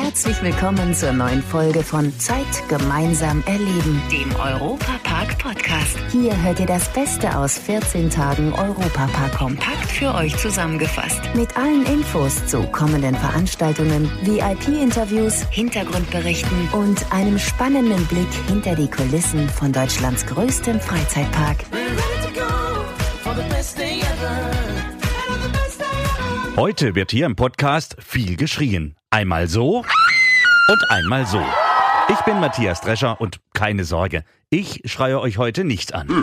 Herzlich willkommen zur neuen Folge von Zeit gemeinsam erleben, dem Europapark Podcast. Hier hört ihr das Beste aus 14 Tagen Europapark kompakt für euch zusammengefasst. Mit allen Infos zu kommenden Veranstaltungen, VIP-Interviews, Hintergrundberichten und einem spannenden Blick hinter die Kulissen von Deutschlands größtem Freizeitpark. Heute wird hier im Podcast viel geschrien. Einmal so und einmal so. Ich bin Matthias Drescher und keine Sorge, ich schreie euch heute nicht an.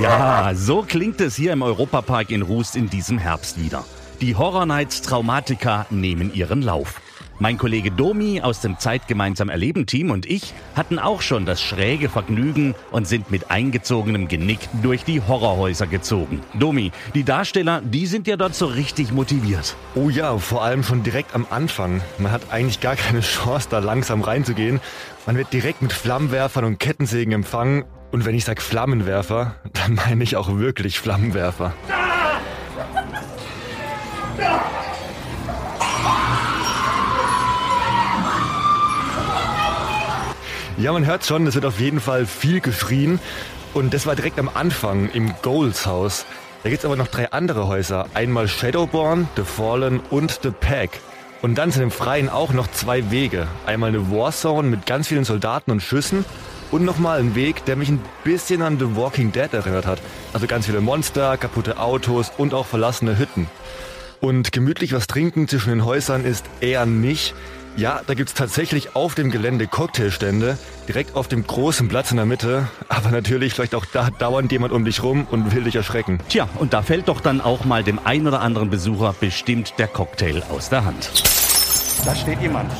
Ja, so klingt es hier im Europapark in Rust in diesem Herbst wieder. Die Horror Nights Traumatica nehmen ihren Lauf. Mein Kollege Domi aus dem Zeit gemeinsam erleben Team und ich hatten auch schon das schräge Vergnügen und sind mit eingezogenem Genick durch die Horrorhäuser gezogen. Domi, die Darsteller, die sind ja dort so richtig motiviert. Oh ja, vor allem schon direkt am Anfang. Man hat eigentlich gar keine Chance, da langsam reinzugehen. Man wird direkt mit Flammenwerfern und Kettensägen empfangen. Und wenn ich sage Flammenwerfer, dann meine ich auch wirklich Flammenwerfer. Ja, man hört schon, es wird auf jeden Fall viel geschrien. Und das war direkt am Anfang im Goals Haus. Da gibt es aber noch drei andere Häuser. Einmal Shadowborn, The Fallen und The Pack. Und dann sind im Freien auch noch zwei Wege. Einmal eine Warzone mit ganz vielen Soldaten und Schüssen und nochmal ein Weg, der mich ein bisschen an The Walking Dead erinnert hat. Also ganz viele Monster, kaputte Autos und auch verlassene Hütten. Und gemütlich was trinken zwischen den Häusern ist eher nicht. Ja, da gibt's tatsächlich auf dem Gelände Cocktailstände, direkt auf dem großen Platz in der Mitte. Aber natürlich vielleicht auch da dauernd jemand um dich rum und will dich erschrecken. Tja, und da fällt doch dann auch mal dem ein oder anderen Besucher bestimmt der Cocktail aus der Hand. Da steht jemand.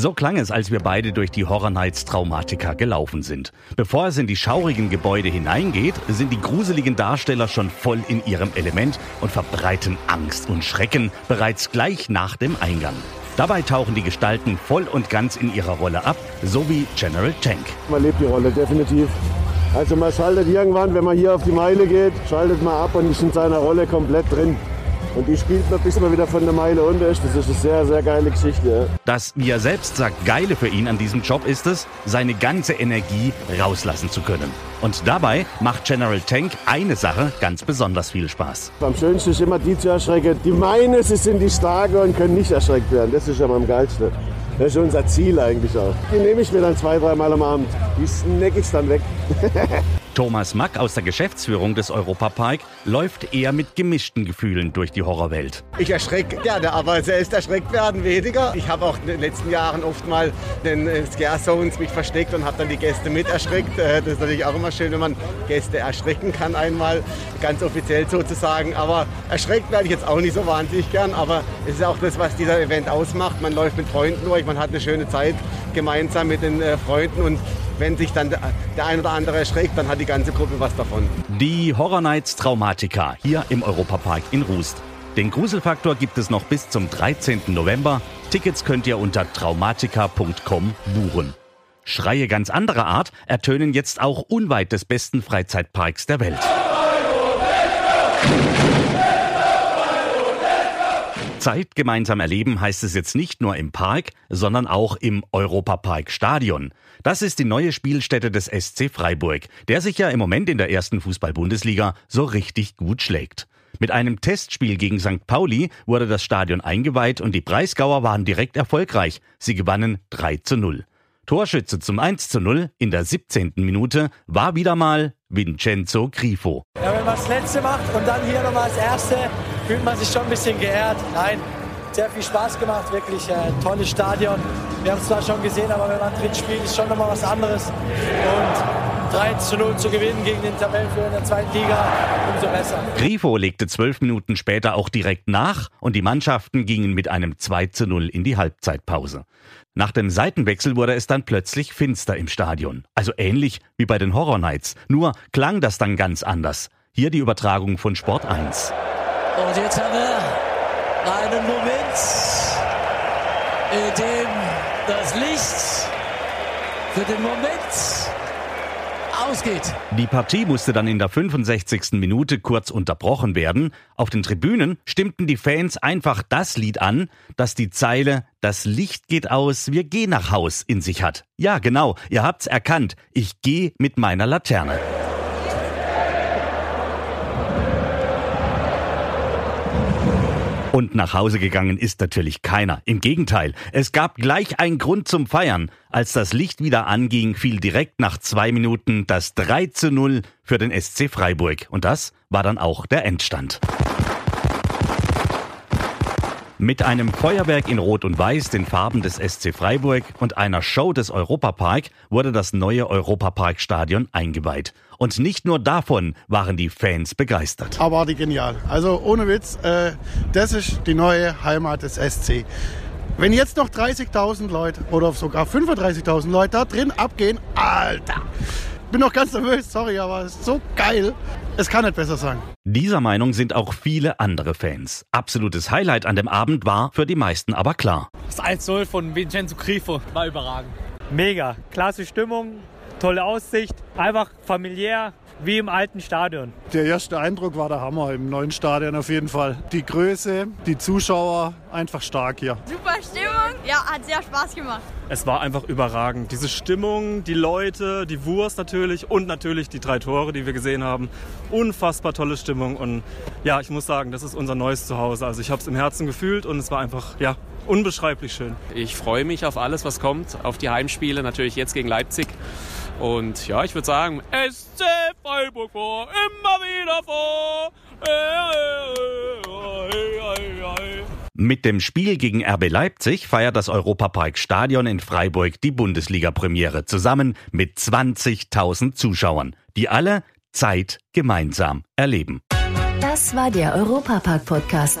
So klang es, als wir beide durch die Horror Nights Traumatica gelaufen sind. Bevor es in die schaurigen Gebäude hineingeht, sind die gruseligen Darsteller schon voll in ihrem Element und verbreiten Angst und Schrecken bereits gleich nach dem Eingang. Dabei tauchen die Gestalten voll und ganz in ihrer Rolle ab, so wie General Tank. Man lebt die Rolle, definitiv. Also man schaltet irgendwann, wenn man hier auf die Meile geht, schaltet man ab und ist in seiner Rolle komplett drin. Und die spielt man, bis man wieder von der Meile unter ist. Das ist eine sehr, sehr geile Geschichte. Das, wie er selbst sagt, Geile für ihn an diesem Job ist es, seine ganze Energie rauslassen zu können. Und dabei macht General Tank eine Sache ganz besonders viel Spaß. Am schönsten ist immer die zu erschrecken. Die meinen, sie sind die Starke und können nicht erschreckt werden. Das ist ja am geilsten. Das ist unser Ziel eigentlich auch. Die nehme ich mir dann zwei, dreimal am Abend. Die snack ich dann weg. Thomas Mack aus der Geschäftsführung des Europapark läuft eher mit gemischten Gefühlen durch die Horrorwelt. Ich erschrecke gerne, aber selbst erschreckt werden weniger. Ich habe auch in den letzten Jahren oft mal den Scare Zones mich versteckt und habe dann die Gäste mit erschreckt. Das ist natürlich auch immer schön, wenn man Gäste erschrecken kann einmal, ganz offiziell sozusagen. Aber erschreckt werde ich jetzt auch nicht so wahnsinnig gern. Aber es ist auch das, was dieser Event ausmacht. Man läuft mit Freunden durch, man hat eine schöne Zeit gemeinsam mit den Freunden und wenn sich dann der ein oder andere erschreckt, dann hat die ganze Gruppe was davon. Die Horror Nights Traumatica hier im Europapark in Rust. Den Gruselfaktor gibt es noch bis zum 13. November. Tickets könnt ihr unter traumatica.com buchen. Schreie ganz anderer Art ertönen jetzt auch unweit des besten Freizeitparks der Welt. Zeit gemeinsam erleben heißt es jetzt nicht nur im Park, sondern auch im Europapark Stadion. Das ist die neue Spielstätte des SC Freiburg, der sich ja im Moment in der ersten Fußball-Bundesliga so richtig gut schlägt. Mit einem Testspiel gegen St. Pauli wurde das Stadion eingeweiht und die Breisgauer waren direkt erfolgreich. Sie gewannen 3 zu 0. Torschütze zum 1 zu 0 in der 17. Minute war wieder mal Vincenzo Grifo. Ja, wenn man das letzte macht und dann hier nochmal das erste, fühlt man sich schon ein bisschen geehrt. Nein, sehr viel Spaß gemacht, wirklich äh, tolles Stadion. Wir haben es zwar schon gesehen, aber wenn man drin spielt, ist schon nochmal was anderes. Und 3 zu 0 zu gewinnen gegen den Tabellenführer in der zweiten Liga, umso besser. Grifo legte zwölf Minuten später auch direkt nach und die Mannschaften gingen mit einem 2 zu 0 in die Halbzeitpause. Nach dem Seitenwechsel wurde es dann plötzlich finster im Stadion. Also ähnlich wie bei den Horror Nights. Nur klang das dann ganz anders. Hier die Übertragung von Sport 1. Und jetzt haben wir einen Moment, in dem das Licht für den Moment ausgeht. Die Partie musste dann in der 65. Minute kurz unterbrochen werden. Auf den Tribünen stimmten die Fans einfach das Lied an, das die Zeile Das Licht geht aus, wir gehen nach Haus in sich hat. Ja, genau, ihr habt's erkannt. Ich gehe mit meiner Laterne. Und nach Hause gegangen ist natürlich keiner. Im Gegenteil, es gab gleich einen Grund zum Feiern. Als das Licht wieder anging, fiel direkt nach zwei Minuten das 3 zu 0 für den SC Freiburg. Und das war dann auch der Endstand. Mit einem Feuerwerk in Rot und Weiß, den Farben des SC Freiburg und einer Show des Europapark wurde das neue Europaparkstadion eingeweiht. Und nicht nur davon waren die Fans begeistert. Abartig genial. Also ohne Witz, äh, das ist die neue Heimat des SC. Wenn jetzt noch 30.000 Leute oder sogar 35.000 Leute da drin abgehen, Alter, bin noch ganz nervös, sorry, aber es ist so geil. Es kann nicht besser sein. Dieser Meinung sind auch viele andere Fans. Absolutes Highlight an dem Abend war für die meisten aber klar. Das 1-0 von Vincenzo Grifo war überragend. Mega, klasse Stimmung, tolle Aussicht, einfach familiär, wie im alten Stadion. Der erste Eindruck war der Hammer im neuen Stadion auf jeden Fall. Die Größe, die Zuschauer, einfach stark hier. Super Stimmung, ja, hat sehr Spaß gemacht. Es war einfach überragend. Diese Stimmung, die Leute, die Wurst natürlich und natürlich die drei Tore, die wir gesehen haben. Unfassbar tolle Stimmung und ja, ich muss sagen, das ist unser neues Zuhause. Also ich habe es im Herzen gefühlt und es war einfach, ja, unbeschreiblich schön. Ich freue mich auf alles, was kommt, auf die Heimspiele, natürlich jetzt gegen Leipzig. Und ja, ich würde sagen, SC Freiburg vor, immer wieder vor. Mit dem Spiel gegen RB Leipzig feiert das Europapark Stadion in Freiburg die Bundesliga-Premiere zusammen mit 20.000 Zuschauern, die alle Zeit gemeinsam erleben. Das war der Europapark-Podcast.